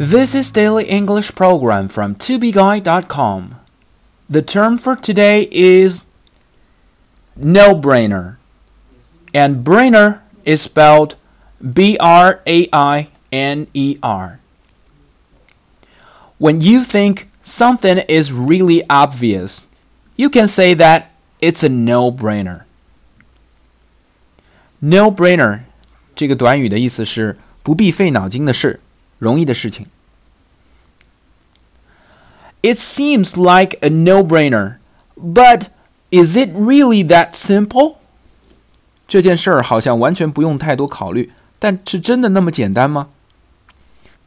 This is Daily English Program from tobeguide.com. The term for today is no brainer. And brainer is spelled B R A I N E R. When you think something is really obvious, you can say that it's a no brainer. No brainer 这个短语的意思是不必费脑筋的事， 容易的事情。It seems like a no-brainer, but is it really that simple? 这件事儿好像完全不用太多考虑，但是真的那么简单吗？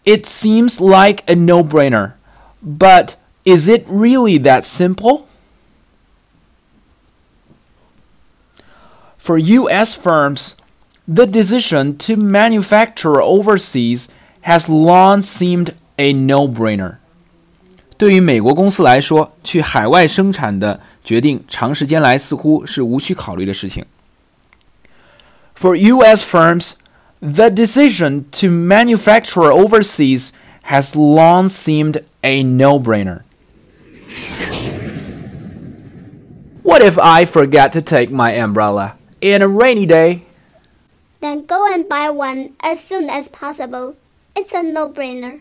It seems like a no-brainer, but is it really that simple? For U.S. firms, the decision to manufacture overseas has long seemed a no-brainer. 对于美国公司来说，去海外生产的决定，长时间来似乎是无需考虑的事情。For U.S. firms, the decision to manufacture overseas has long seemed a no-brainer. What if I forget to take my umbrella in a rainy day? Then go and buy one as soon as possible. It's a no-brainer.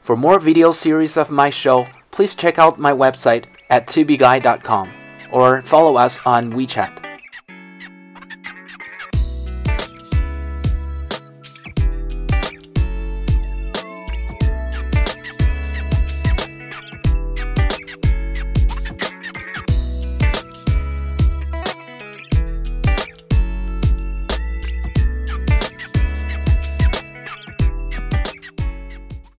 For more video series of my show, please check out my website at tubeguy.com or follow us on WeChat.